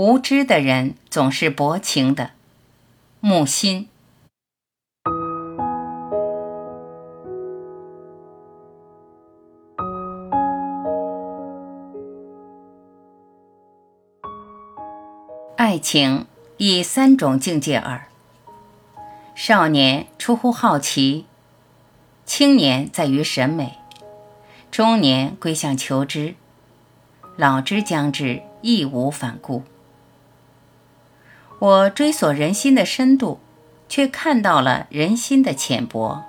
无知的人总是薄情的。木心。爱情以三种境界耳：少年出乎好奇，青年在于审美，中年归向求知，老之将至，义无反顾。我追索人心的深度，却看到了人心的浅薄。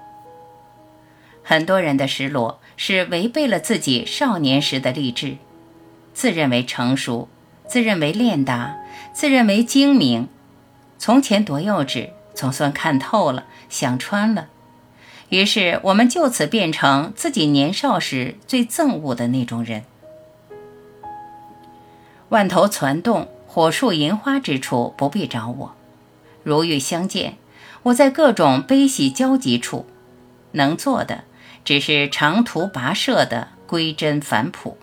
很多人的失落是违背了自己少年时的励志，自认为成熟，自认为练达，自认为精明。从前多幼稚，总算看透了，想穿了。于是我们就此变成自己年少时最憎恶的那种人。万头攒动。火树银花之处不必找我，如遇相见，我在各种悲喜交集处，能做的只是长途跋涉的归真返璞。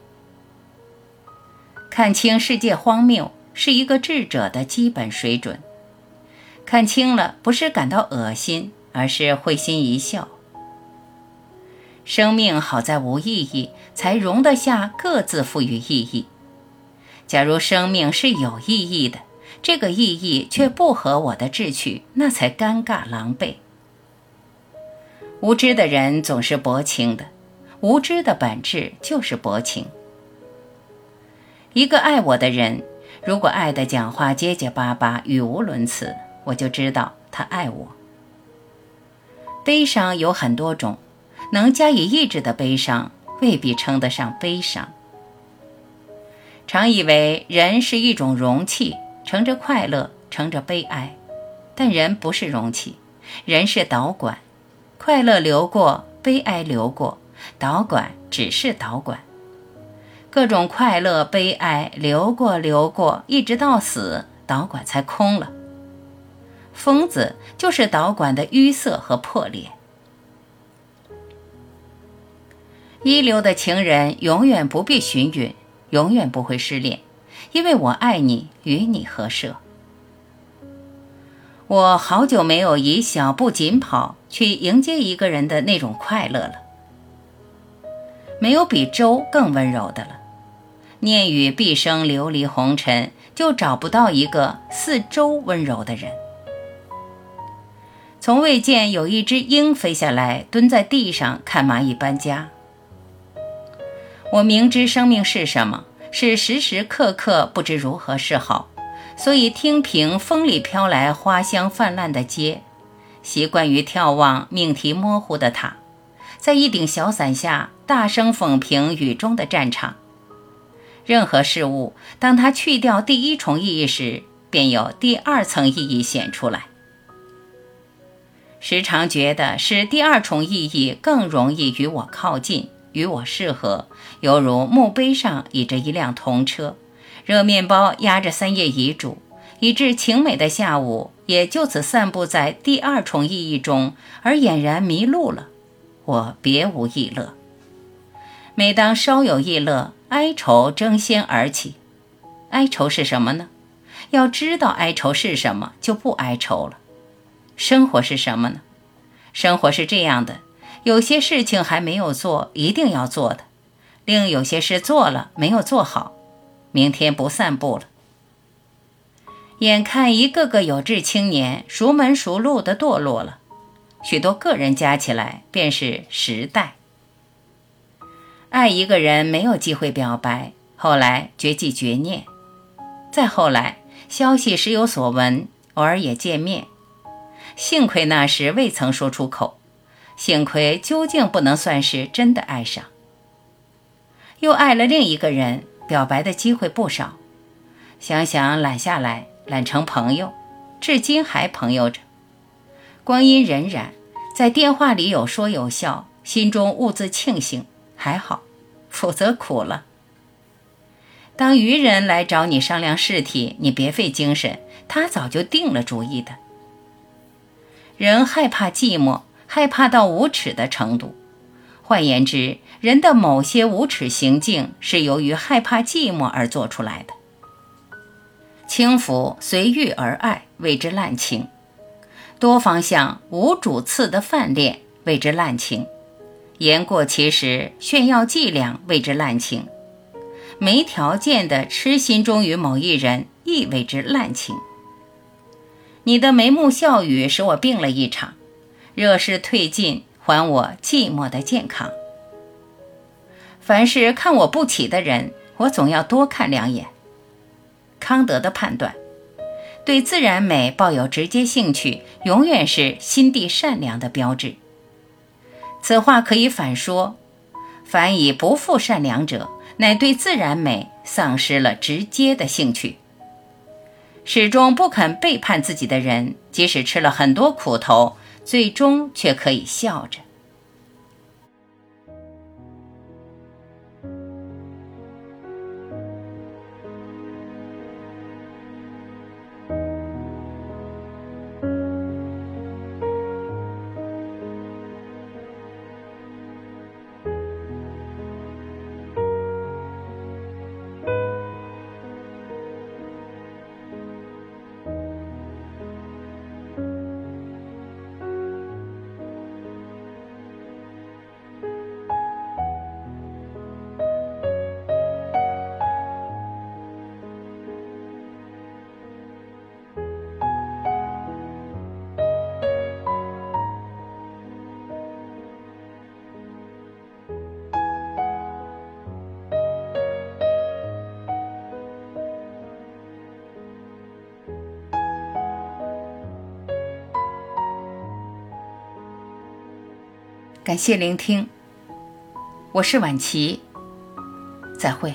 看清世界荒谬是一个智者的基本水准，看清了不是感到恶心，而是会心一笑。生命好在无意义，才容得下各自赋予意义。假如生命是有意义的，这个意义却不合我的志趣，那才尴尬狼狈。无知的人总是薄情的，无知的本质就是薄情。一个爱我的人，如果爱的讲话结结巴巴、语无伦次，我就知道他爱我。悲伤有很多种，能加以抑制的悲伤未必称得上悲伤。常以为人是一种容器，盛着快乐，盛着悲哀，但人不是容器，人是导管，快乐流过，悲哀流过，导管只是导管，各种快乐悲哀流过流过，一直到死，导管才空了。疯子就是导管的淤塞和破裂。一流的情人永远不必寻允。永远不会失恋，因为我爱你，与你合舍。我好久没有以小步紧跑去迎接一个人的那种快乐了。没有比周更温柔的了。念与毕生流离红尘，就找不到一个似周温柔的人。从未见有一只鹰飞下来，蹲在地上看蚂蚁搬家。我明知生命是什么，是时时刻刻不知如何是好，所以听凭风里飘来花香泛滥的街，习惯于眺望命题模糊的塔，在一顶小伞下大声讽评雨中的战场。任何事物，当它去掉第一重意义时，便有第二层意义显出来。时常觉得是第二重意义更容易与我靠近。与我适合，犹如墓碑上倚着一辆童车，热面包压着三页遗嘱，以致晴美的下午也就此散布在第二重意义中，而俨然迷路了。我别无异乐。每当稍有异乐，哀愁争先而起。哀愁是什么呢？要知道哀愁是什么，就不哀愁了。生活是什么呢？生活是这样的。有些事情还没有做，一定要做的；另有些事做了没有做好，明天不散步了。眼看一个个有志青年熟门熟路的堕落了，许多个人加起来便是时代。爱一个人没有机会表白，后来绝迹绝念，再后来消息时有所闻，偶尔也见面，幸亏那时未曾说出口。幸亏究竟不能算是真的爱上，又爱了另一个人，表白的机会不少。想想揽下来，揽成朋友，至今还朋友着。光阴荏苒，在电话里有说有笑，心中兀自庆幸，还好，否则苦了。当愚人来找你商量事体，你别费精神，他早就定了主意的。人害怕寂寞。害怕到无耻的程度，换言之，人的某些无耻行径是由于害怕寂寞而做出来的。轻浮随遇而爱，谓之滥情；多方向无主次的泛恋，谓之滥情；言过其实，炫耀伎俩，谓之滥情；没条件的痴心忠于某一人，亦谓之滥情。你的眉目笑语使我病了一场，热势退尽，还我寂寞的健康。凡是看我不起的人，我总要多看两眼。康德的判断，对自然美抱有直接兴趣，永远是心地善良的标志。此话可以反说：凡以不负善良者，乃对自然美丧失了直接的兴趣。始终不肯背叛自己的人，即使吃了很多苦头，最终却可以笑着。感谢聆听，我是婉琪，再会。